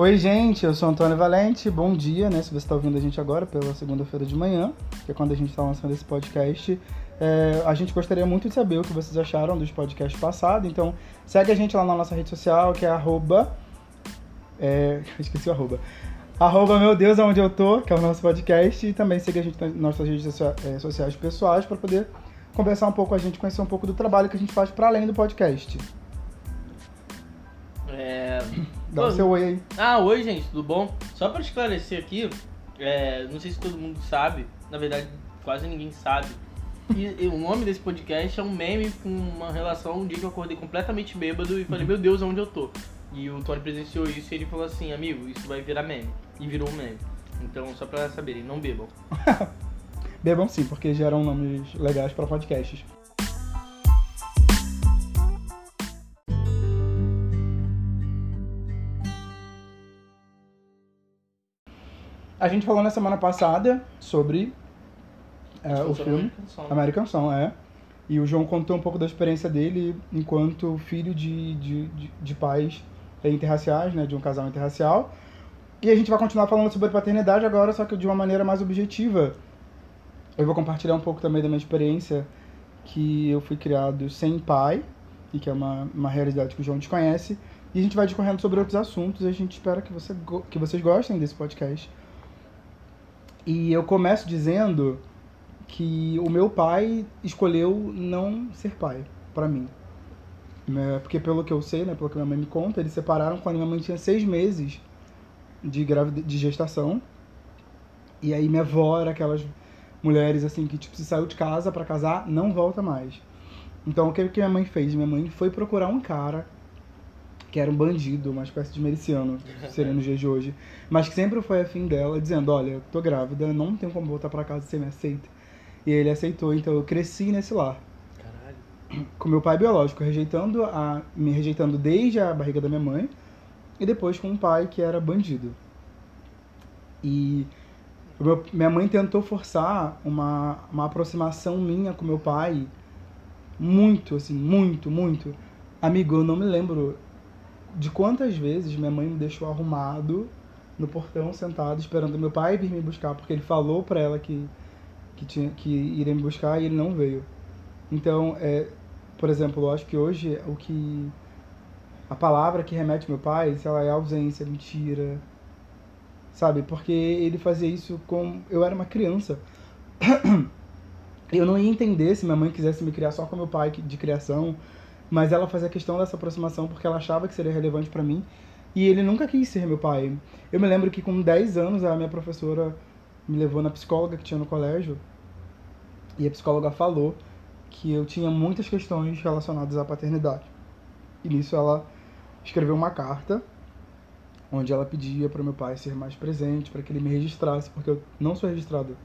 Oi, gente, eu sou Antônio Valente. Bom dia, né? Se você está ouvindo a gente agora pela segunda-feira de manhã, que é quando a gente está lançando esse podcast. É, a gente gostaria muito de saber o que vocês acharam dos podcasts passados. Então, segue a gente lá na nossa rede social, que é arroba. É, esqueci o arroba. Arroba Meu Deus Aonde Eu Tô, que é o nosso podcast. E também segue a gente nas nossas redes sociais pessoais para poder conversar um pouco com a gente, conhecer um pouco do trabalho que a gente faz para além do podcast. É... Dá o seu oi aí. Ah, oi, gente, tudo bom? Só para esclarecer aqui, é, não sei se todo mundo sabe, na verdade, quase ninguém sabe. E, e o nome desse podcast é um meme com uma relação um dia que eu acordei completamente bêbado e falei, meu Deus, onde eu tô? E o Tony presenciou isso e ele falou assim, amigo, isso vai virar meme. E virou um meme. Então, só pra saberem, não bebam. bebam sim, porque geram nomes legais para podcasts. A gente falou na semana passada sobre é, o filme American Song, é. E o João contou um pouco da experiência dele enquanto filho de, de, de, de pais interraciais, né, de um casal interracial. E a gente vai continuar falando sobre paternidade agora, só que de uma maneira mais objetiva. Eu vou compartilhar um pouco também da minha experiência, que eu fui criado sem pai, e que é uma, uma realidade que o João desconhece. E a gente vai discorrendo sobre outros assuntos e a gente espera que, você, que vocês gostem desse podcast. E eu começo dizendo que o meu pai escolheu não ser pai para mim. Né? Porque pelo que eu sei, né, pelo que minha mãe me conta, eles separaram quando minha mãe tinha seis meses de, gravidez, de gestação. E aí minha avó era aquelas mulheres assim que tipo se saiu de casa para casar, não volta mais. Então o que que minha mãe fez? Minha mãe foi procurar um cara que era um bandido, uma espécie de miliciano, seria nos dias de hoje, mas que sempre foi afim dela, dizendo: Olha, tô grávida, não tenho como voltar para casa, você me aceita. E ele aceitou, então eu cresci nesse lar. Caralho. Com meu pai biológico, rejeitando a, me rejeitando desde a barriga da minha mãe, e depois com um pai que era bandido. E meu, minha mãe tentou forçar uma, uma aproximação minha com meu pai, muito, assim, muito, muito. Amigo, eu não me lembro de quantas vezes minha mãe me deixou arrumado no portão, sentado, esperando meu pai vir me buscar, porque ele falou para ela que, que, tinha, que iria me buscar e ele não veio. Então, é, por exemplo, eu acho que hoje o que. A palavra que remete meu pai, é ausência, mentira. Sabe? Porque ele fazia isso com. Eu era uma criança. Eu não ia entender se minha mãe quisesse me criar só com meu pai de criação mas ela fazia questão dessa aproximação porque ela achava que seria relevante para mim. E ele nunca quis ser meu pai. Eu me lembro que com 10 anos a minha professora me levou na psicóloga que tinha no colégio. E a psicóloga falou que eu tinha muitas questões relacionadas à paternidade. E nisso ela escreveu uma carta onde ela pedia para meu pai ser mais presente, para que ele me registrasse, porque eu não sou registrado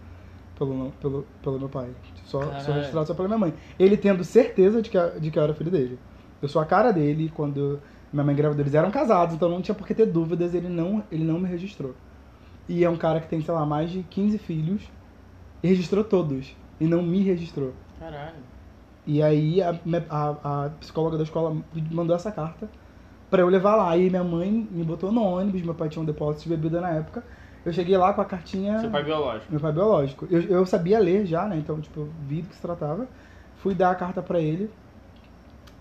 pelo, pelo, pelo meu pai. Só, sou registrado só pela minha mãe. Ele tendo certeza de que, de que eu era filho dele. Eu sou a cara dele quando minha mãe engravidou. Eles eram casados, então não tinha por que ter dúvidas, ele não, ele não me registrou. E é um cara que tem, sei lá, mais de 15 filhos e registrou todos. E não me registrou. Caralho. E aí a, a, a psicóloga da escola mandou essa carta para eu levar lá. E minha mãe me botou no ônibus, meu pai tinha um depósito de bebida na época. Eu cheguei lá com a cartinha. Seu pai biológico. Meu pai biológico. Eu, eu sabia ler já, né? Então, tipo, eu vi do que se tratava. Fui dar a carta para ele.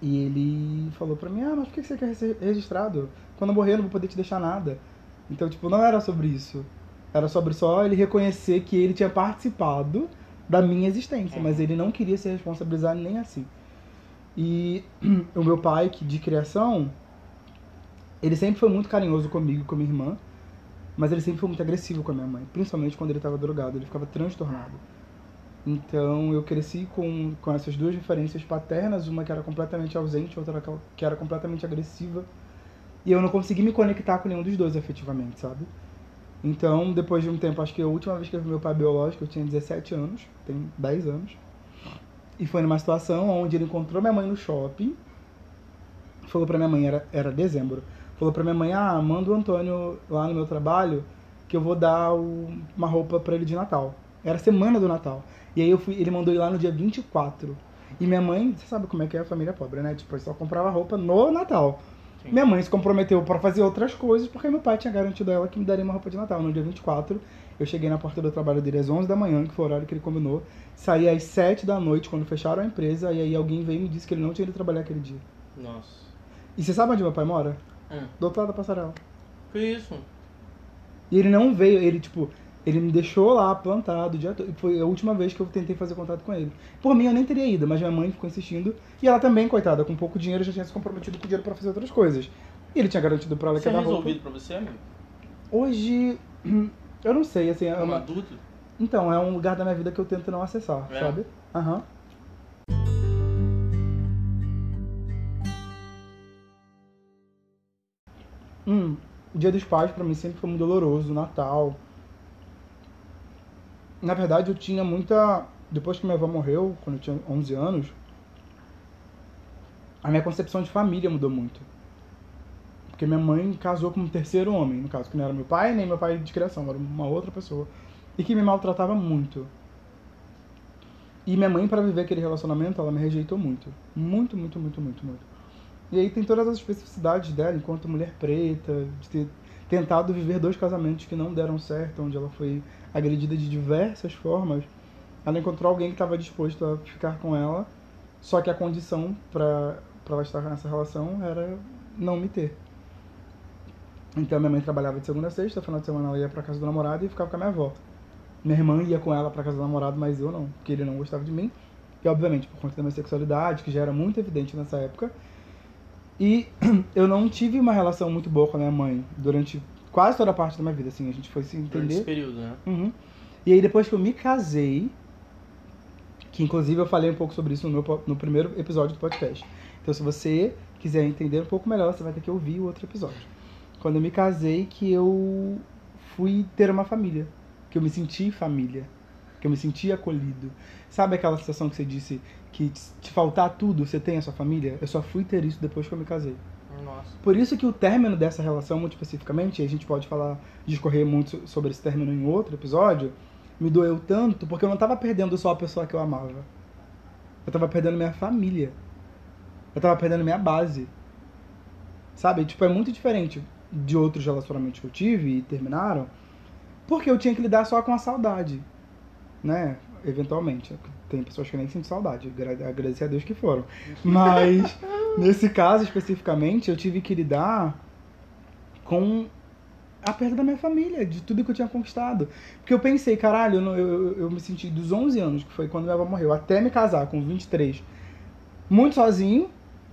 E ele falou pra mim: Ah, mas por que você quer ser registrado? Quando eu morrer, eu não vou poder te deixar nada. Então, tipo, não era sobre isso. Era sobre só ele reconhecer que ele tinha participado da minha existência, mas ele não queria ser responsabilizado nem assim. E o meu pai, que de criação, ele sempre foi muito carinhoso comigo e com minha irmã. Mas ele sempre foi muito agressivo com a minha mãe, principalmente quando ele estava drogado, ele ficava transtornado. Então eu cresci com, com essas duas referências paternas, uma que era completamente ausente, outra que era completamente agressiva. E eu não consegui me conectar com nenhum dos dois efetivamente, sabe? Então, depois de um tempo, acho que a última vez que eu vi meu pai biológico, eu tinha 17 anos, tem 10 anos. E foi numa situação onde ele encontrou minha mãe no shopping, falou pra minha mãe, era, era dezembro, falou pra minha mãe, ah, manda o Antônio lá no meu trabalho que eu vou dar o, uma roupa para ele de Natal. Era semana do Natal. E aí eu fui, ele mandou ir lá no dia 24. E minha mãe, você sabe como é que é a família pobre, né? Tipo, só comprava roupa no Natal. Sim. Minha mãe se comprometeu pra fazer outras coisas, porque meu pai tinha garantido a ela que me daria uma roupa de Natal. No dia 24, eu cheguei na porta do trabalho dele às 11 da manhã, que foi o horário que ele combinou. Saí às 7 da noite, quando fecharam a empresa, e aí alguém veio e me disse que ele não tinha ido trabalhar aquele dia. Nossa. E você sabe onde meu pai mora? Hum. Do outro lado da passarela. Que isso? E ele não veio, ele, tipo, ele me deixou lá plantado o dia todo. Foi a última vez que eu tentei fazer contato com ele. Por mim, eu nem teria ido, mas minha mãe ficou insistindo. E ela também, coitada, com pouco dinheiro, já tinha se comprometido com dinheiro pra fazer outras coisas. E ele tinha garantido pra ela Isso que é ia dar roupa. resolvido pra você, amigo? Hoje, eu não sei, assim, é uma... adulto? Então, é um lugar da minha vida que eu tento não acessar, É? sabe? Aham. Hum, o Dia dos Pais pra mim sempre foi muito doloroso, Natal. Na verdade, eu tinha muita. Depois que minha avó morreu, quando eu tinha 11 anos, a minha concepção de família mudou muito. Porque minha mãe casou com um terceiro homem, no caso, que não era meu pai nem meu pai de criação, era uma outra pessoa. E que me maltratava muito. E minha mãe, para viver aquele relacionamento, ela me rejeitou muito. Muito, muito, muito, muito, muito. E aí tem todas as especificidades dela, enquanto mulher preta, de ter tentado viver dois casamentos que não deram certo, onde ela foi agredida de diversas formas. Ela encontrou alguém que estava disposto a ficar com ela, só que a condição para ela estar nessa relação era não me ter. Então minha mãe trabalhava de segunda a sexta, final de semana ela ia pra casa do namorado e ficava com a minha avó. Minha irmã ia com ela pra casa do namorado, mas eu não, porque ele não gostava de mim. E obviamente por conta da minha sexualidade, que já era muito evidente nessa época. E eu não tive uma relação muito boa com a minha mãe durante quase toda a parte da minha vida, assim, a gente foi se Durante esse entender. período, né? Uhum. E aí depois que eu me casei, que inclusive eu falei um pouco sobre isso no, meu, no primeiro episódio do podcast. Então se você quiser entender um pouco melhor, você vai ter que ouvir o outro episódio. Quando eu me casei, que eu fui ter uma família. Que eu me senti família. Que eu me senti acolhido. Sabe aquela sensação que você disse que te faltar tudo, você tem a sua família? Eu só fui ter isso depois que eu me casei. Nossa. Por isso que o término dessa relação, muito especificamente, e a gente pode falar, discorrer muito so- sobre esse término em outro episódio, me doeu tanto porque eu não tava perdendo só a pessoa que eu amava. Eu tava perdendo minha família. Eu tava perdendo minha base. Sabe? Tipo, é muito diferente de outros relacionamentos que eu tive e terminaram, porque eu tinha que lidar só com a saudade. Né? Eventualmente. Tem pessoas que nem sentem saudade. gra- Agradecer a Deus que foram. Mas, nesse caso especificamente, eu tive que lidar com a perda da minha família, de tudo que eu tinha conquistado. Porque eu pensei, caralho, eu, eu- eu me senti dos 11 anos, que foi quando minha avó morreu, até me casar com 23, muito sozinho,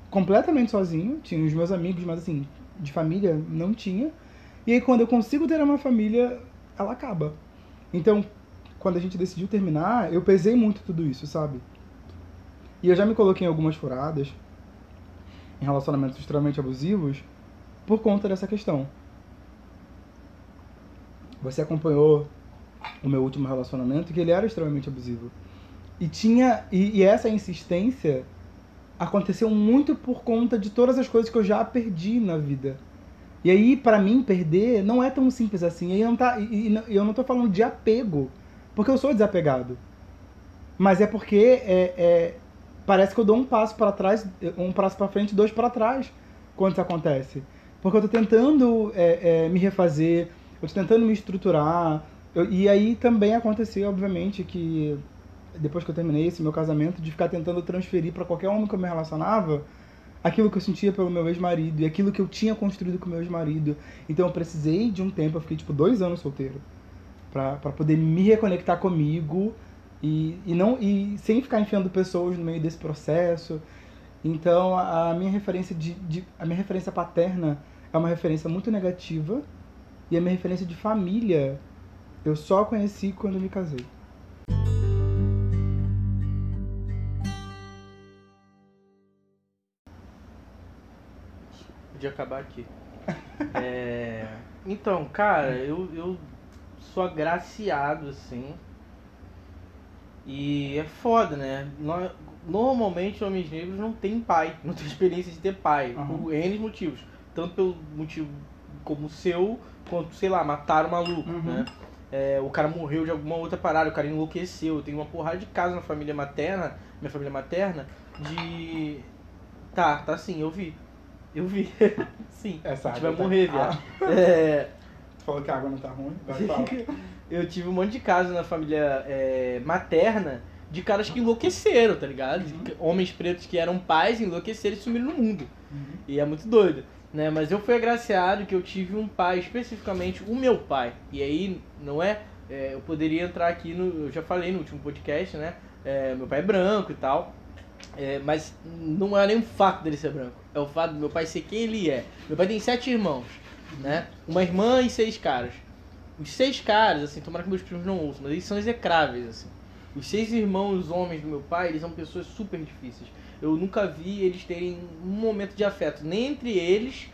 completamente sozinho. Tinha os meus amigos, mas assim, de família não tinha. E aí quando eu consigo ter uma família, ela acaba. Então, quando a gente decidiu terminar, eu pesei muito tudo isso, sabe? E eu já me coloquei em algumas furadas, em relacionamentos extremamente abusivos, por conta dessa questão. Você acompanhou o meu último relacionamento, que ele era extremamente abusivo. E tinha. E, e essa insistência aconteceu muito por conta de todas as coisas que eu já perdi na vida. E aí, pra mim, perder não é tão simples assim. E eu não, tá, e, e eu não tô falando de apego, porque eu sou desapegado. Mas é porque é, é- parece que eu dou um passo para trás, um passo para frente, dois para trás quando isso acontece. Porque eu tô tentando é, é, me refazer, eu tô tentando me estruturar. Eu- e aí também aconteceu, obviamente, que depois que eu terminei esse meu casamento, de ficar tentando transferir para qualquer homem que eu me relacionava aquilo que eu sentia pelo meu ex-marido e aquilo que eu tinha construído com o meu ex-marido. Então eu precisei de um tempo, eu fiquei tipo dois anos solteiro pra poder me reconectar comigo e, e não e sem ficar enfiando pessoas no meio desse processo. Então a, a minha referência de, de a minha referência paterna é uma referência muito negativa e a minha referência de família eu só conheci quando me casei. Podia acabar aqui. É, Então, cara, eu, eu sou agraciado, assim. E é foda, né? No- Normalmente homens negros não têm pai, não têm experiência de ter pai, Aham. por N motivos. Tanto pelo motivo como o seu, quanto, sei lá, mataram o maluco, Uhum. né? É, o cara morreu de alguma outra parada, o cara enlouqueceu. Eu tenho uma porrada de casos na família materna, minha família materna, de. Tá, tá sim, eu vi. Eu vi. Sim. Essa a gente vai água tá- morrer, viado. É, Tu falou que a água não tá ruim? Vai falar. eu tive um monte de casos na família é, materna de caras que enlouqueceram, tá ligado? De Homens pretos que eram pais, enlouqueceram e sumiram no mundo. E é muito doido. Né? Mas eu fui agraciado que eu tive um pai, especificamente o meu pai. E aí, não é. é, eu poderia entrar aqui no. Eu já falei no último podcast, né? É, meu pai é branco e tal. É, mas não é nem o fato dele ser branco. É o fato do meu pai ser quem ele é. Meu pai tem sete irmãos, né? Uma irmã e seis caras. Os seis caras, assim, tomara que meus primos não ouçam, mas eles são execráveis, assim. Os seis irmãos homens do meu pai, eles são pessoas super difíceis. Eu nunca vi eles terem um momento de afeto, nem entre eles.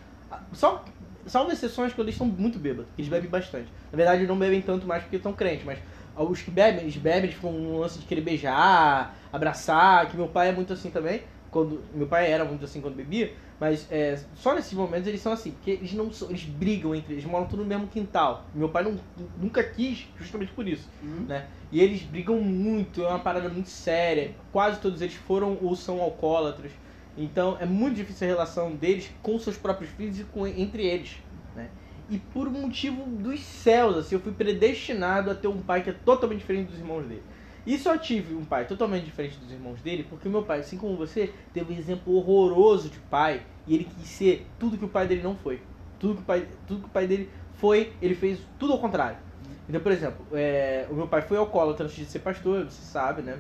Só, salvo exceções quando eles estão muito bêbados, eles bebem bastante. Na verdade, eles não bebem tanto mais porque estão crentes, mas os que bebem, eles bebem, eles ficam um lance de querer beijar, abraçar, que meu pai é muito assim também. Quando, meu pai era muito assim quando bebia, mas é, só nesses momentos eles são assim, porque eles não são, eles brigam entre eles, moram tudo no mesmo quintal. Meu pai não, nunca quis, justamente por isso, Uhum. né? E eles brigam muito, é uma parada muito séria. Quase todos eles foram ou são alcoólatras. Então é muito difícil a relação deles com seus próprios filhos e com, entre eles, né? E por um motivo dos céus, assim, eu fui predestinado a ter um pai que é totalmente diferente dos irmãos dele. E só tive um pai totalmente diferente dos irmãos dele, porque meu pai, assim como você, teve um exemplo horroroso de pai e ele quis ser tudo que o pai dele não foi. Tudo que o pai, tudo que o pai dele foi, ele fez tudo ao contrário. Então, por exemplo, é, o meu pai foi alcoólatra antes de ser pastor, você sabe, né?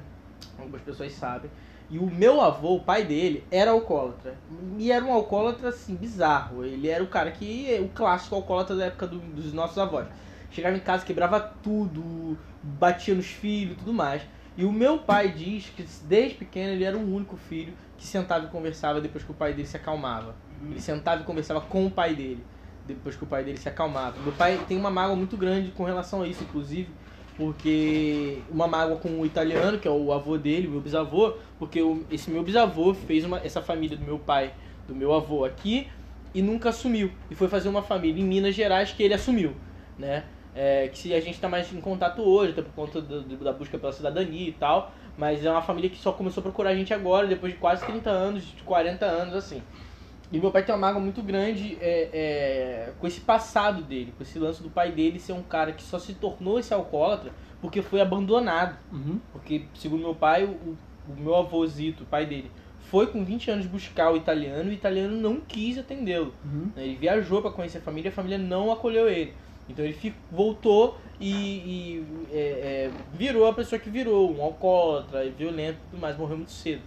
Algumas pessoas sabem. E o meu avô, o pai dele, era alcoólatra. E era um alcoólatra, assim, bizarro. Ele era o cara que. o clássico alcoólatra da época do- dos nossos avós. Chegava em casa, quebrava tudo, batia nos filhos e tudo mais. E o meu pai diz que desde pequeno ele era o único filho que sentava e conversava depois que o pai dele se acalmava. Ele sentava e conversava com o pai dele, depois que o pai dele se acalmava. Meu pai tem uma mágoa muito grande com relação a isso, inclusive, porque uma mágoa com o italiano, que é o avô dele, o meu bisavô, porque esse meu bisavô fez uma, essa família do meu pai, do meu avô aqui, e nunca assumiu. E foi fazer uma família em Minas Gerais que ele assumiu, né? É, que se a gente está mais em contato hoje, até por conta do- do- da busca pela cidadania e tal, mas é uma família que só começou a procurar a gente agora, depois de quase 30 anos, de 40 anos, assim. E meu pai tem uma mágoa muito grande é, é, com esse passado dele, com esse lance do pai dele ser um cara que só se tornou esse alcoólatra porque foi abandonado. Uhum. Porque, segundo meu pai, o, o meu avôzito, o pai dele, foi com 20 anos buscar o italiano e o italiano não quis atendê-lo. Uhum. Ele viajou para conhecer a família e a família não acolheu ele. Então ele fi- voltou e, e, é, é, virou a pessoa que virou, um alcoólatra, violento e tudo mais, morreu muito cedo.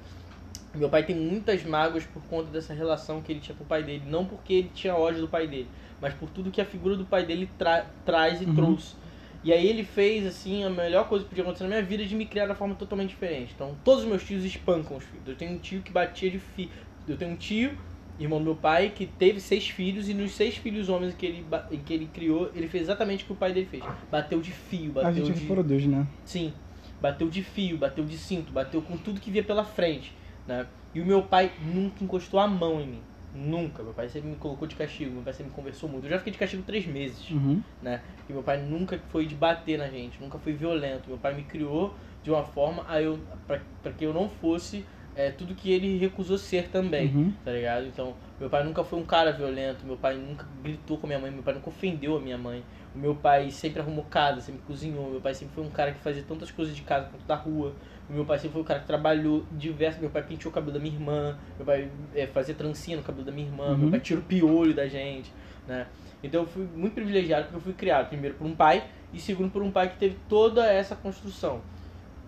Meu pai tem muitas mágoas por conta dessa relação que ele tinha com o pai dele. Não porque ele tinha ódio do pai dele, mas por tudo que a figura do pai dele tra- traz e Uhum. trouxe. E aí ele fez, assim, a melhor coisa que podia acontecer na minha vida de me criar de uma forma totalmente diferente. Então, todos os meus tios espancam os filhos. Eu tenho um tio que batia de filho. Eu tenho um tio, irmão do meu pai, que teve seis filhos e nos seis filhos homens que ele, que ele criou, ele fez exatamente o que o pai dele fez. Bateu de fio, A bateu gente de... reproduz, né? Sim. Bateu de fio, bateu de cinto, bateu com tudo que via pela frente, né? E o meu pai nunca encostou a mão em mim. Nunca. Meu pai sempre me colocou de castigo, meu pai sempre me conversou muito. Eu já fiquei de castigo três meses, Uhum. né? E meu pai nunca foi de bater na gente, nunca foi violento. Meu pai me criou de uma forma a eu, pra que eu não fosse é, tudo que ele recusou ser também Uhum. tá ligado? Então, meu pai nunca foi um cara violento, meu pai nunca gritou com a minha mãe, meu pai nunca ofendeu a minha mãe. O meu pai sempre arrumou casa, sempre cozinhou, meu pai sempre foi um cara que fazia tantas coisas de casa quanto da rua. O meu pai sempre foi um cara que trabalhou diversos, meu pai penteou o cabelo da minha irmã, meu pai é, fazia trancinha no cabelo da minha irmã, meu Uhum. pai tira o piolho da gente, né? Então eu fui muito privilegiado porque eu fui criado primeiro por um pai e segundo por um pai que teve toda essa construção.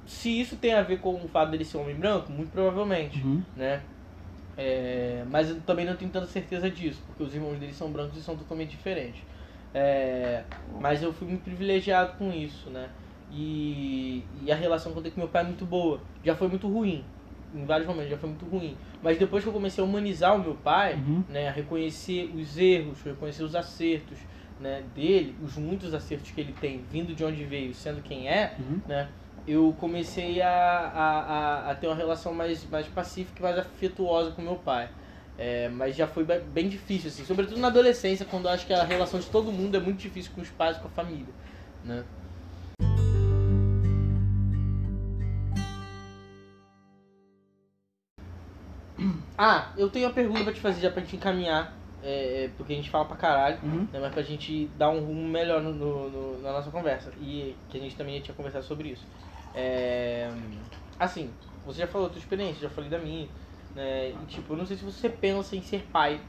Se isso tem a ver com o fato dele ser um homem branco, muito provavelmente Uhum. né? É, mas eu também não tenho tanta certeza disso, porque os irmãos dele são brancos e são totalmente diferentes. É, mas eu fui muito privilegiado com isso, né? E, e a relação que eu tenho com meu pai é muito boa. Já foi muito ruim, em vários momentos já foi muito ruim. Mas depois que eu comecei a humanizar o meu pai, Uhum. né, a reconhecer os erros, reconhecer os acertos né, dele, os muitos acertos que ele tem, vindo de onde veio, sendo quem é, Uhum. né? Eu comecei a, a, a, a ter uma relação mais, mais pacífica e mais afetuosa com meu pai. É, mas já foi be- bem difícil, assim, sobretudo na adolescência, quando eu acho que a relação de todo mundo é muito difícil com os pais e com a família, né? Ah, eu tenho uma pergunta pra te fazer já pra gente encaminhar. É, é, porque a gente fala pra caralho, Uhum. né, mas pra gente dar um rumo melhor no, no- no- na nossa conversa. E que a gente também tinha conversado sobre isso. É, assim, você já falou da tua experiência, já falei da minha. Né, e, tipo, eu não sei se você pensa em ser pai.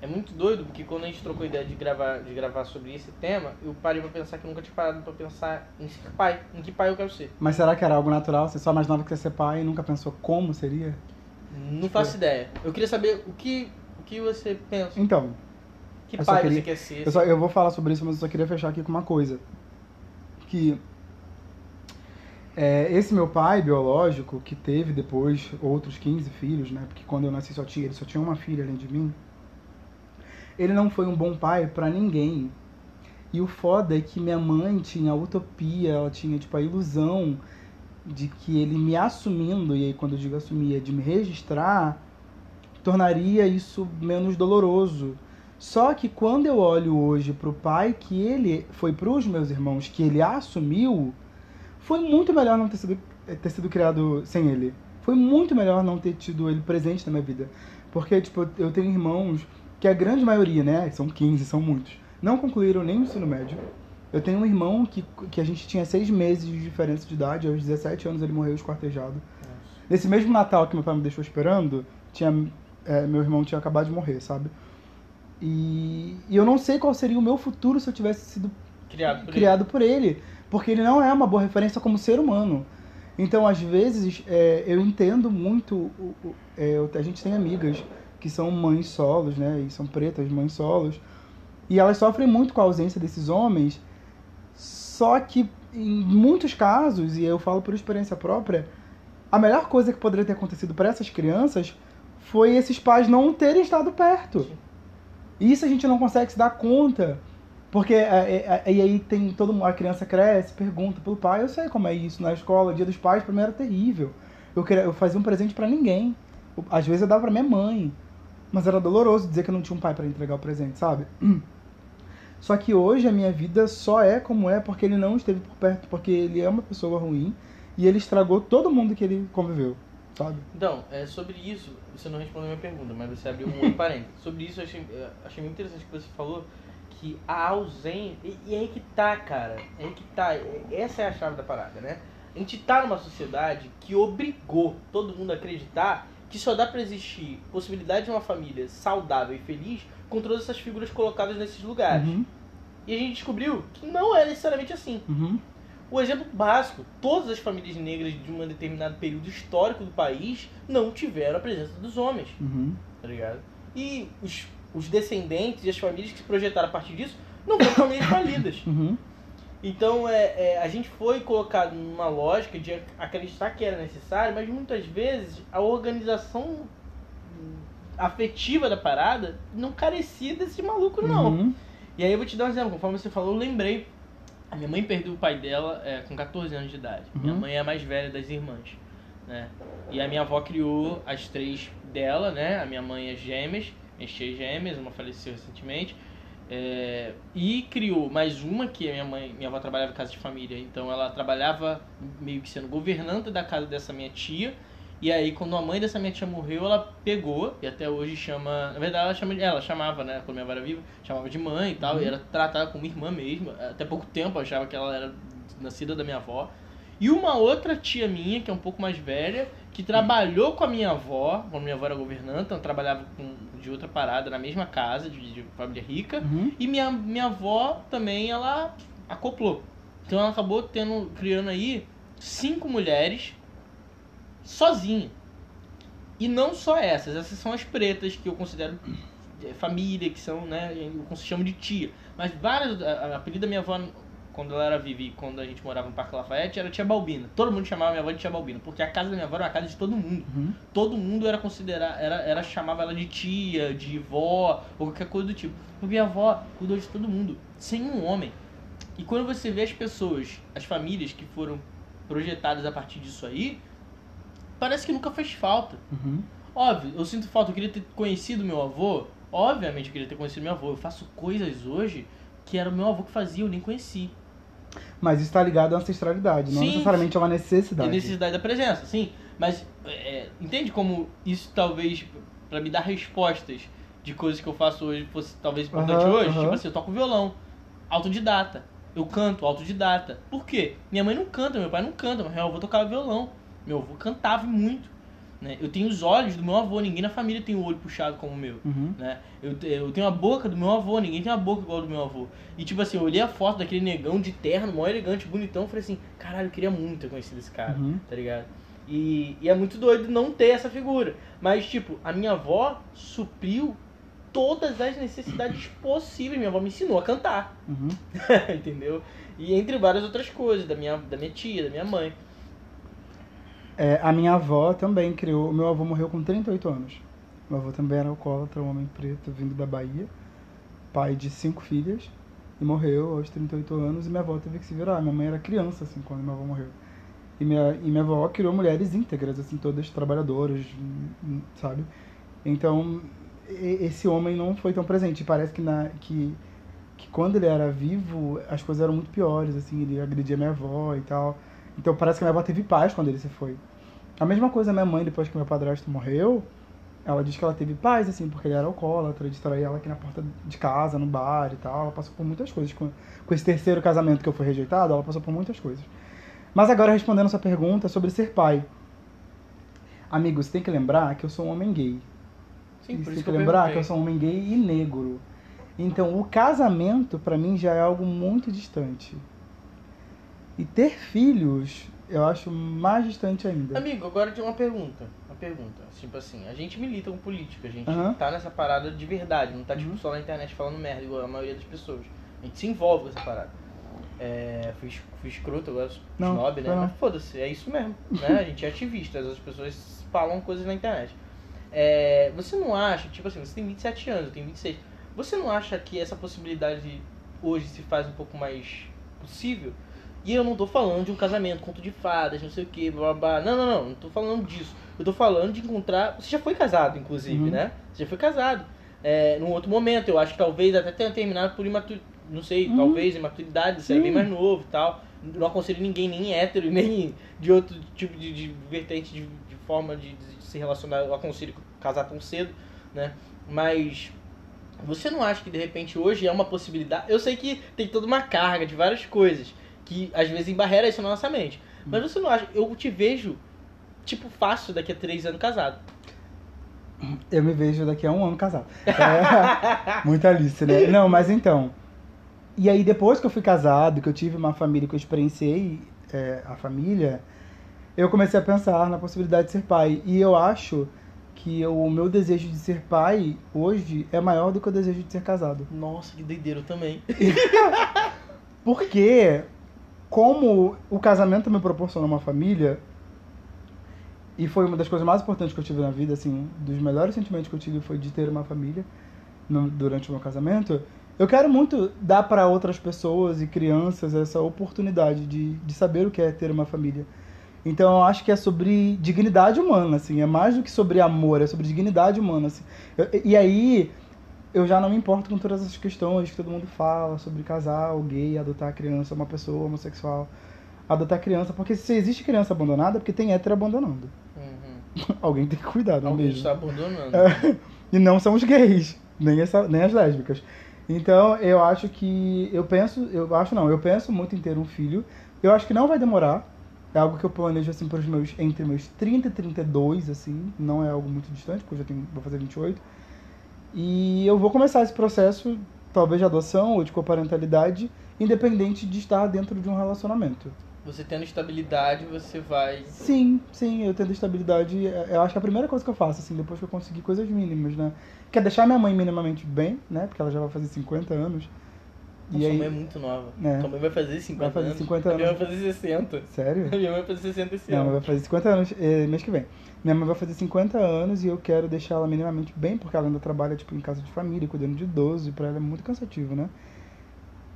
É muito doido, porque quando a gente trocou a ideia de gravar, de gravar sobre esse tema, eu parei pra pensar que eu nunca tinha parado pra pensar em ser pai. Em que pai eu quero ser. Mas será que era algo natural? Você só imaginava que ia ser pai e nunca pensou como seria? Não faço ideia. Eu queria saber o que, o que você pensa. Então, Que pai queria- você quer ser? eu, só, eu vou falar sobre isso, mas eu só queria fechar aqui com uma coisa. Que é, esse meu pai biológico, que teve depois outros 15 filhos, né? Porque quando eu nasci só tinha, ele só tinha uma filha além de mim. Ele não foi um bom pai pra ninguém. E o foda é que minha mãe tinha a utopia, ela tinha tipo a ilusão de que ele me assumindo, e aí quando eu digo assumir, é de me registrar, tornaria isso menos doloroso. Só que quando eu olho hoje pro pai que ele foi pros meus irmãos, que ele assumiu, foi muito melhor não ter sido, eh, ter sido criado sem ele. Foi muito melhor não ter tido ele presente na minha vida. Porque, tipo, eu tenho irmãos que a grande maioria, né, são 15, são muitos, não concluíram nem o ensino médio. Eu tenho um irmão que, que a gente tinha seis meses de diferença de idade, aos 17 anos ele morreu esquartejado. Nesse mesmo Natal que meu pai me deixou esperando, tinha, é, meu irmão tinha acabado de morrer, sabe? E, e eu não sei qual seria o meu futuro se eu tivesse sido Criado por criado por ele, porque ele não é uma boa referência como ser humano. Então, às vezes, é, eu entendo muito. É, a gente tem amigas que são mães solos, né? E são pretas, mães solos. E elas sofrem muito com a ausência desses homens. Só que, em muitos casos, e eu falo por experiência própria, a melhor coisa que poderia ter acontecido para essas crianças foi esses pais não terem estado perto. Isso a gente não consegue se dar conta. Porque é, é, é, e aí tem todo mundo, a criança cresce, pergunta pelo pai, eu sei como é isso. Na escola, dia dos pais, pra mim era terrível. Eu, queria, eu fazia um presente pra ninguém. Às vezes eu dava pra minha mãe. Mas era doloroso dizer que eu não tinha um pai pra entregar o presente, sabe? Só que hoje a minha vida só é como é porque ele não esteve por perto, porque ele é uma pessoa ruim e ele estragou todo mundo que ele conviveu, sabe? Então, é, sobre isso, você não respondeu a minha pergunta, mas você abriu um outro parênteses. Sobre isso, eu achei, achei muito interessante que você falou que a ausência. E, e aí que tá, cara. É aí que tá. é- Essa é a chave da parada, né? A gente tá numa sociedade que obrigou todo mundo a acreditar que só dá pra existir possibilidade de uma família saudável e feliz com todas essas figuras colocadas nesses lugares. Uhum, E a gente descobriu que não é necessariamente assim. uhum, O exemplo básico, todas as famílias negras de um determinado período histórico do país não tiveram a presença dos homens, uhum. tá ligado? E os, os descendentes e as famílias que se projetaram a partir disso não foram famílias falidas. Uhum. Então é, é, a gente foi colocado numa lógica de acreditar que era necessário, mas muitas vezes a organização afetiva da parada não carecia desse maluco, não. Uhum. E aí eu vou te dar um exemplo, conforme você falou, eu lembrei. A minha mãe perdeu o pai dela é, com 14 anos de idade. Uhum. Minha mãe é a mais velha das irmãs, né? E a minha avó criou as três dela, né? A minha mãe é gêmeas, tias gêmeas, uma faleceu recentemente. É, e criou mais uma que minha mãe, minha avó trabalhava em casa de família, então ela trabalhava meio que sendo governanta da casa dessa minha tia. E aí quando a mãe dessa minha tia morreu, ela pegou e até hoje chama, na verdade ela chama, ela chamava, né, quando minha avó era viva, chamava de mãe e tal, Uhum. e era tratada como irmã mesmo. Até pouco tempo eu achava que ela era nascida da minha avó. E uma outra tia minha, que é um pouco mais velha, que trabalhou com a minha avó, quando minha avó era governanta, ela trabalhava com, de outra parada na mesma casa, de, de família rica. Uhum. E minha, minha avó também, ela acoplou. Então ela acabou tendo, criando aí cinco mulheres sozinha. E não só essas, essas são as pretas que eu considero é, família, que são, né, eu chamo de tia. Mas várias, a, a apelido da minha avó, quando ela era viva e quando a gente morava no Parque Lafayette, era tia Balbina. Todo mundo chamava minha avó de tia Balbina, porque a casa da minha avó era uma casa de todo mundo Uhum. todo mundo era considerar, era, era chamava ela de tia, de vó, ou qualquer coisa do tipo. Porque minha avó cuidou de todo mundo, sem um homem. E quando você vê as pessoas, as famílias que foram projetadas a partir disso aí, parece que nunca fez falta. Uhum. Óbvio, eu sinto falta, eu queria ter conhecido meu avô. Obviamente eu queria ter conhecido meu avô. Eu faço coisas hoje que era o meu avô que fazia, eu nem conheci. Mas isso está ligado à ancestralidade, não Sim, necessariamente a uma Da necessidade. necessidade da presença, sim. Mas é, entende como isso talvez, pra me dar respostas de coisas que eu faço hoje, fosse talvez importante hoje? Tipo assim, eu toco violão, autodidata. Eu canto, autodidata. Por quê? Minha mãe não canta, meu pai não canta, mas meu avô tocava violão. Meu avô cantava muito. Né? Eu tenho os olhos do meu avô, ninguém na família tem o olho puxado como o meu. Uhum. Né? Eu, eu tenho a boca do meu avô, ninguém tem a boca igual do meu avô. E tipo assim, eu olhei a foto daquele negão de terno, mó elegante, bonitão, falei assim, caralho, eu queria muito ter conhecido esse cara, Uhum. tá ligado? E, e é muito doido não ter essa figura. Mas, tipo, a minha avó supriu todas as necessidades possíveis. Minha avó me ensinou a cantar, Uhum. entendeu? E entre várias outras coisas, da minha, da minha tia, da minha mãe. É, a minha avó também criou. Meu avô morreu com 38 anos. Meu avô também era alcoólatra, um homem preto, vindo da Bahia, pai de cinco filhas, e morreu aos 38 anos. E minha avó teve que se virar. Minha mãe era criança, assim, quando minha avó morreu. E minha, e minha avó criou mulheres íntegras, assim, todas trabalhadoras, sabe? Então, esse homem não foi tão presente. Parece que, na, que, que quando ele era vivo, as coisas eram muito piores, assim, ele agredia minha avó e tal. Então parece que minha avó teve paz quando ele se foi. A mesma coisa minha mãe, depois que meu padrasto morreu, ela diz que ela teve paz, assim, porque ele era alcoólatra, de trair ela aqui na porta de casa, no bar e tal. Ela passou por muitas coisas. Com, com esse terceiro casamento que eu fui rejeitado, ela passou por muitas coisas. Mas agora, respondendo a sua pergunta sobre ser pai. Amigo, você tem que lembrar que eu sou um homem gay. Sim, você tem que lembrar que eu sou um homem gay e negro. Então, o casamento, pra mim, já é algo muito distante. E ter filhos, eu acho mais distante ainda. Amigo, agora tem uma pergunta. Uma pergunta. Tipo assim, a gente milita com política, a gente Aham. tá nessa parada de verdade, não tá tipo Uhum. só na internet falando merda, igual a maioria das pessoas. A gente se envolve com essa parada. É, fui, fui escroto agora, Não, snob, né? não. Mas foda-se, é isso mesmo. Né? A gente é ativista, as pessoas falam coisas na internet. É, você não acha, tipo assim, você tem 27 anos, eu tenho 26. Você não acha que essa possibilidade hoje se faz um pouco mais possível? E eu não tô falando de um casamento, conto de fadas, não sei o que, blá blá blá. Não, não, não, não tô falando disso. Eu tô falando de encontrar. Você já foi casado, inclusive, Uhum. né? Você já foi casado. É, num outro momento, eu acho que talvez até tenha terminado por imaturidade. Não sei, Uhum. talvez imaturidade, você era bem mais novo e tal. Não aconselho ninguém, nem hétero, nem de outro tipo de, de vertente de, de forma de, de se relacionar. Eu aconselho casar tão cedo, né? Mas você não acha que de repente hoje é uma possibilidade? Eu sei que tem toda uma carga de várias coisas que às vezes embarrera isso na nossa mente. Mas você não acha? Eu te vejo, tipo, fácil daqui a três anos casado. Eu me vejo daqui a um ano casado. É, muita Alice, né? Não, mas então. E aí, depois que eu fui casado, que eu tive uma família, que eu experienciei é, a família, eu comecei a pensar na possibilidade de ser pai. E eu acho que o meu desejo de ser pai hoje é maior do que o desejo de ser casado. Nossa, que doideiro também. Porque, como o casamento me proporcionou uma família, e foi uma das coisas mais importantes que eu tive na vida, assim, dos melhores sentimentos que eu tive foi de ter uma família no- durante o meu casamento. Eu quero muito dar para outras pessoas e crianças essa oportunidade de, de saber o que é ter uma família. Então eu acho que é sobre dignidade humana, assim, é mais do que sobre amor, é sobre dignidade humana, assim. Eu- e aí eu já não me importo com todas essas questões que todo mundo fala sobre casal, gay, adotar criança, uma pessoa homossexual, adotar criança, porque se existe criança abandonada, é porque tem hétero abandonando. Uhum. Alguém tem que cuidar, não Alguém mesmo? está abandonando. É, e não são os gays, nem, essa, nem as lésbicas. Então, eu acho que. Eu penso. Eu acho não, eu penso muito em ter um filho. Eu acho que não vai demorar. É algo que eu planejo assim para os meus. Entre meus 30 e 32, assim. Não é algo muito distante, porque eu já tenho, vou fazer 28. E eu vou começar esse processo, talvez de adoção ou de coparentalidade, independente de estar dentro de um relacionamento. Você tendo estabilidade, você vai. Sim, sim, eu tendo estabilidade, é- eu acho que é a primeira coisa que eu faço, assim, depois que eu conseguir coisas mínimas, né? Que é deixar minha mãe minimamente bem, né? Porque ela já vai fazer 50 anos. E Sua aí, mãe é muito nova. É. Sua mãe vai fazer 50 Vai fazer anos. 50 A minha anos. vai fazer 60. sério? A minha mãe vai fazer 60 esse mãe ano. vai fazer 50 anos eh, mês que vem. Minha mãe vai fazer 50 anos e eu quero deixar ela minimamente bem, porque ela ainda trabalha, tipo, em casa de família, cuidando de idoso, e pra ela é muito cansativo, né?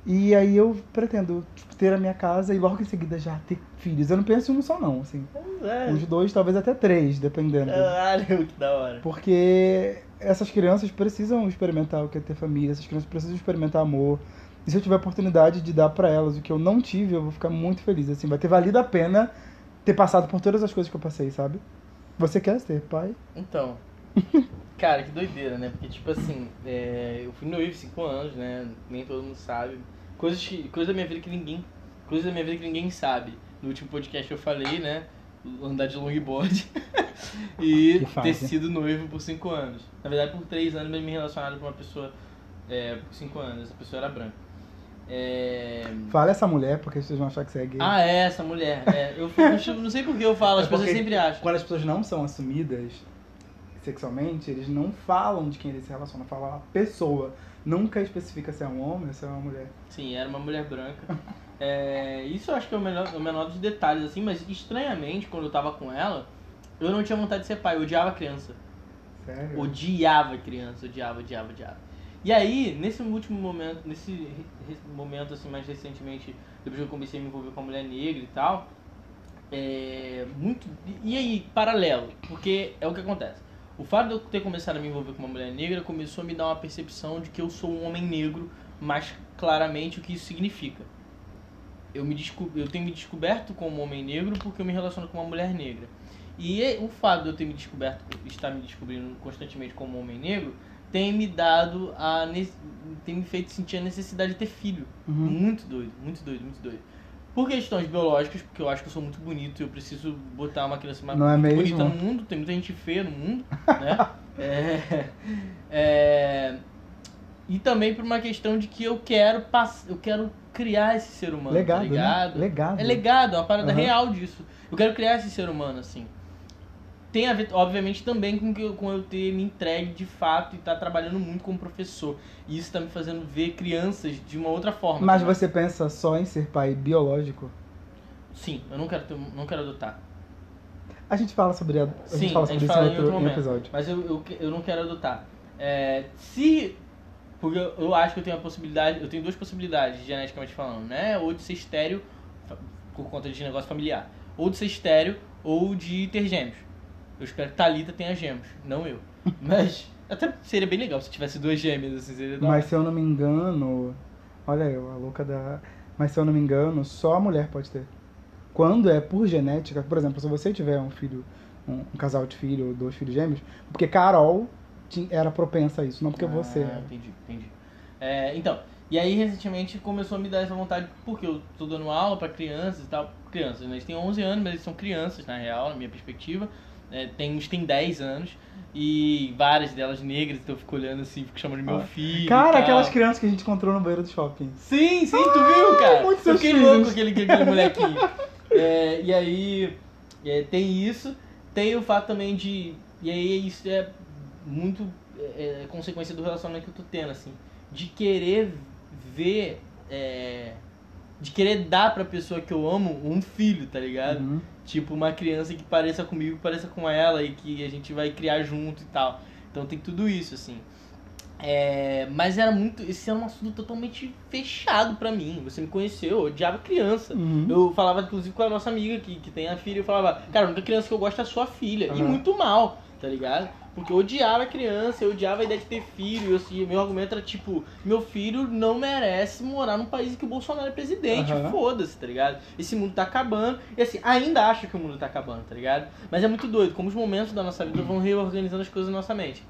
E aí eu pretendo tipo, ter a minha casa e logo em seguida já ter filhos. Eu não penso em um só não, assim. É. Uns dois, talvez até três, dependendo. Caralho, que da hora. Porque essas crianças precisam experimentar o que é ter família, essas crianças precisam experimentar amor. E se eu tiver a oportunidade de dar pra elas o que eu não tive, eu vou ficar muito feliz. Assim, vai ter valido a pena ter passado por todas as coisas que eu passei, sabe? Você quer ser pai? Então, cara, que doideira, né? Porque, tipo assim, é, eu fui noivo 5 anos, né? Nem todo mundo sabe. Coisas, que, coisas da minha vida que ninguém. Coisas da minha vida que ninguém sabe. No último podcast eu falei, né? Andar de longboard. e ter sido noivo por 5 anos. Na verdade, por 3 anos, mas me relacionado com uma pessoa é, por 5 anos. Essa pessoa era branca. É... Fala essa mulher, porque vocês vão achar que você é gay. Ah, é, essa mulher. É, eu não sei por que eu falo, as É pessoas sempre acham. Quando as pessoas não são assumidas sexualmente, eles não falam de quem eles se relacionam, falam a pessoa. Nunca especifica se é um homem ou se é uma mulher. Sim, era uma mulher branca. É, isso eu acho que é o menor, o menor dos detalhes, assim, mas estranhamente, quando eu tava com ela, eu não tinha vontade de ser pai, eu odiava criança. Sério? Odiava criança, odiava, odiava, odiava. E aí, nesse último momento, nesse momento, assim, mais recentemente, depois que eu comecei a me envolver com a mulher negra e tal, é, muito. E aí, paralelo, porque é o que acontece. O fato de eu ter começado a me envolver com uma mulher negra começou a me dar uma percepção de que eu sou um homem negro, mais claramente o que isso significa. Eu, me eu tenho me descoberto como homem negro porque eu me relaciono com uma mulher negra. E o fato de eu ter me descoberto, estar me descobrindo constantemente como homem negro, tem me dado a. tem me feito sentir a necessidade de ter filho. Uhum. Muito doido, muito doido, muito doido. Por questões biológicas, porque eu acho que eu sou muito bonito e eu preciso botar uma criança mais é bonita no mundo, tem muita gente feia no mundo, né? É, é, e também por uma questão de que eu quero pass... eu quero criar esse ser humano, Legado, tá né? ligado? Legado. É legado, é uma parada Aham. real disso. Eu quero criar esse ser humano, assim. Tem a ver, obviamente, também com, que eu, com eu ter me entregue de fato e estar trabalhando muito como professor. E isso tá me fazendo ver crianças de uma outra forma. Mas também. você pensa só em ser pai biológico? Sim, eu não quero, ter, não quero adotar. A gente fala sobre, a, a Sim, gente fala a sobre gente isso fala em outro, outro momento. episódio. Mas eu, eu, eu não quero adotar. É, se. Porque eu, eu acho que eu tenho a possibilidade. Eu tenho duas possibilidades, geneticamente falando, né? Ou de ser estéreo, por conta de negócio familiar. Ou de ser estéreo, ou de ter gêmeos. Eu espero que Thalita tenha gêmeos, não eu. Mas. Até seria bem legal se tivesse duas gêmeas, assim, seria da hora. Mas se eu não me engano. Olha eu, a louca da. Mas se eu não me engano, só a mulher pode ter. Quando é por genética, por exemplo, se você tiver um filho, um, um casal de filho ou dois filhos gêmeos, porque Carol era propensa a isso, não porque você Ah, era. entendi, entendi. É, então, e aí recentemente começou a me dar essa vontade, porque eu tô dando aula pra crianças e tal. Crianças, né? Eles têm 11 anos, mas eles são crianças, na real, na minha perspectiva. É, tem uns têm 10 anos. E várias delas negras, então eu fico olhando assim, fico chamando de meu Ah. filho. Cara, aquelas crianças que a gente encontrou no banheiro do shopping. Sim, sim, tu viu, cara? muito eu fiquei louco com aquele, aquele molequinho. É, e aí, é, tem isso. Tem o fato também de. E aí, isso é muito é, é consequência do relacionamento que eu tô tendo, assim. De querer ver. é, de querer dar pra pessoa que eu amo um filho, tá ligado? Uhum. Tipo, uma criança que pareça comigo, que pareça com ela e que a gente vai criar junto e tal. Então tem tudo isso, assim. É, mas era muito. Esse era um assunto totalmente fechado pra mim. Você me conheceu, eu odiava criança. Uhum. Eu falava, inclusive, com a nossa amiga que, que tem a filha, eu falava, cara, a única criança que eu gosto é a sua filha. E Aham. muito mal, tá ligado? Porque eu odiava criança, eu odiava a ideia de ter filho. E assim, meu argumento era tipo, meu filho não merece morar num país em que o Bolsonaro é presidente. Aham. Foda-se, tá ligado? Esse mundo tá acabando. E assim, ainda acho que o mundo tá acabando, tá ligado? Mas é muito doido, como os momentos da nossa vida vão reorganizando as coisas na nossa mente.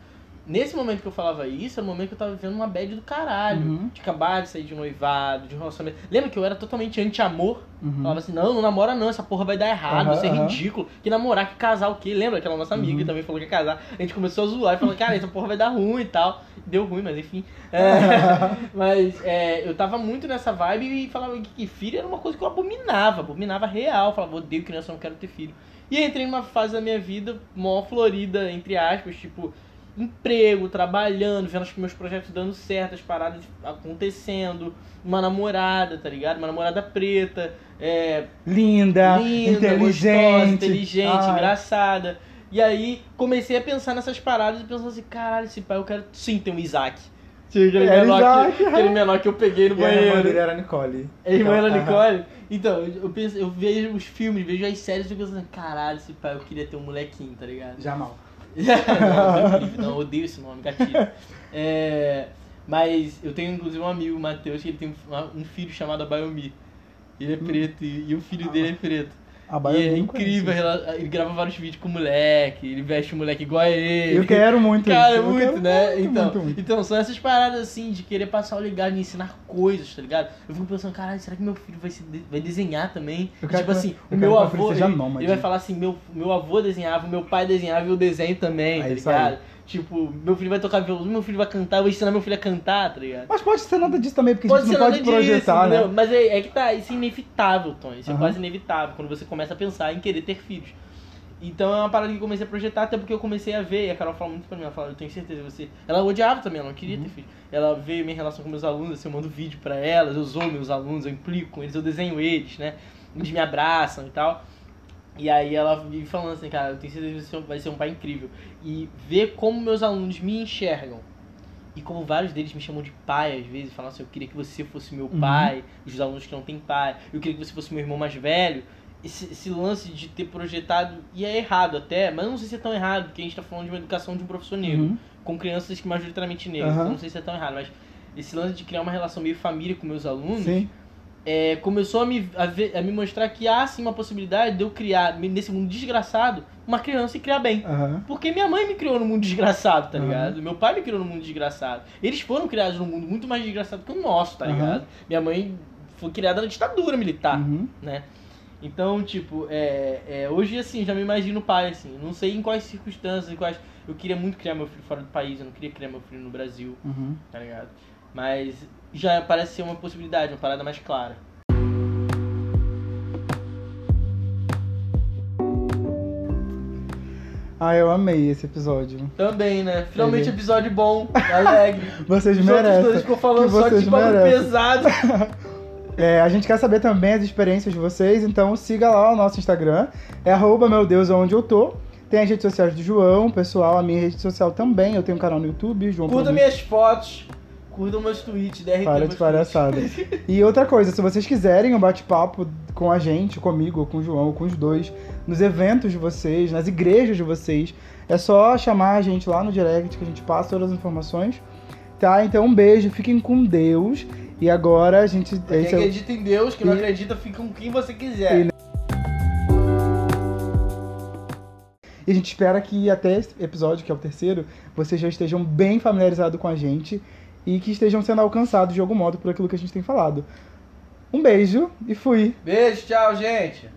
Nesse momento que eu falava isso, era o momento que eu tava vivendo uma bad do caralho. Uhum. De acabar de sair de noivado, de relacionamento. Lembra que eu era totalmente anti-amor? Uhum. Falava assim, não, não namora não, essa porra vai dar errado, Aham, isso é ridículo. Que namorar, que casar o quê? Lembra aquela nossa amiga Uhum. que também falou que ia casar? A gente começou a zoar e falou, cara, essa porra vai dar ruim e tal. Deu ruim, mas enfim. É, mas é, eu tava muito nessa vibe e falava que, filho era uma coisa que eu abominava, abominava real. Falava, odeio criança, eu não quero ter filho. E entrei numa fase da minha vida mó florida, entre aspas, tipo, emprego, trabalhando, vendo os meus projetos dando certo, as paradas acontecendo, uma namorada, tá ligado? Uma namorada preta, é, Linda, linda, inteligente. gostosa, inteligente, Ai. engraçada. E aí comecei a pensar nessas paradas e pensando assim, caralho, esse pai eu quero sim ter um Isaac. Tinha aquele, Era menor que, aquele menor que eu peguei no E a irmã banheiro. dele era a Nicole. A irmã era Aham. Nicole. Então, eu, penso, eu vejo os filmes, vejo as séries e penso assim, caralho, esse pai eu queria ter um molequinho, tá ligado? Jamal. não, não, odeio esse nome, gatilho. É, mas eu tenho inclusive um amigo, o Matheus, que ele tem um, um filho chamado Abayomi. Ele é preto e, e o filho dele é preto. E é incrível, ela- ele grava vários vídeos com o moleque, ele veste o moleque igual a ele. Eu quero muito Cara, isso. muito, quero né? muito, então, muito, muito. então, são essas paradas assim de querer passar o legado e ensinar coisas, tá ligado? Eu fico pensando, caralho, será que meu filho vai, se vai desenhar também? Eu quero tipo assim, o meu avô. Ele, ele vai falar assim: meu, meu avô desenhava, meu pai desenhava e eu desenho também, É tá aí. Tipo, meu filho vai tocar violão, meu filho vai cantar, eu vou ensinar meu filho a cantar, tá ligado? Mas pode ser nada disso também, porque a Pode gente ser não pode disso, projetar, entendeu? né? Mas é, é que tá, isso é inevitável, Tom. Isso é Aham. quase inevitável quando você começa a pensar em querer ter filhos. Então é uma parada que eu comecei a projetar, até porque eu comecei a ver, e a Carol fala muito pra mim, ela fala, eu tenho certeza que você. Ela odiava também, ela não queria Uhum. ter filho. Ela vê minha relação com meus alunos, assim, eu mando vídeo pra elas, eu zoo meus alunos, eu implico com eles, eu desenho eles, né? Eles me abraçam e tal. E aí ela vive falando assim, cara, eu tenho certeza que você vai ser um pai incrível. E ver como meus alunos me enxergam. E como vários deles me chamam de pai às vezes, falam assim, eu queria que você fosse meu Uhum. pai, os alunos que não têm pai, eu queria que você fosse meu irmão mais velho. Esse, esse lance de ter projetado, e é errado até, mas não sei se é tão errado, porque a gente tá falando de uma educação de um professor negro, Uhum. com crianças que majoritariamente negras, Aham. então não sei se é tão errado, mas esse lance de criar uma relação meio família com meus alunos, Sim. É, começou a me, a, ver- a me mostrar que há sim uma possibilidade de eu criar, nesse mundo desgraçado, uma criança e criar bem. Aham. Porque minha mãe me criou num mundo desgraçado, tá Aham. ligado? Meu pai me criou num mundo desgraçado. Eles foram criados num mundo muito mais desgraçado que o nosso, tá Aham. ligado? Minha mãe foi criada na ditadura militar, Uhum. né? Então, tipo, é, é, hoje, assim, já me imagino pai, assim. Não sei em quais circunstâncias, em quais... Eu queria muito criar meu filho fora do país, eu não queria criar meu filho no Brasil, Uhum. tá ligado? Mas já parece ser uma possibilidade, uma parada mais clara. Ah, eu amei esse episódio. Também, né? Finalmente É. episódio bom, alegre. Vocês Os merecem. ficou falando que só de merecem. pesado. É, a gente quer saber também as experiências de vocês, então siga lá o nosso Instagram, é arroba meu Deus onde eu tô. Tem as redes sociais do João, pessoal, a minha rede social também, eu tenho um canal no YouTube, João Produz- minhas fotos, curtam meus tweets, DRT Para de palhaçada. E outra coisa, se vocês quiserem um bate-papo com a gente, comigo, com o João, com os dois, nos eventos de vocês, nas igrejas de vocês, é só chamar a gente lá no direct que a gente passa todas as informações. Tá? Então um beijo, fiquem com Deus. E agora a gente. Quem esse é acredita em Deus, quem não E- acredita, fica com quem você quiser. E- E a gente espera que até esse episódio, que é o terceiro, vocês já estejam bem familiarizados com a gente e que estejam sendo alcançados de algum modo por aquilo que a gente tem falado. Um beijo e fui. Beijo, tchau, gente.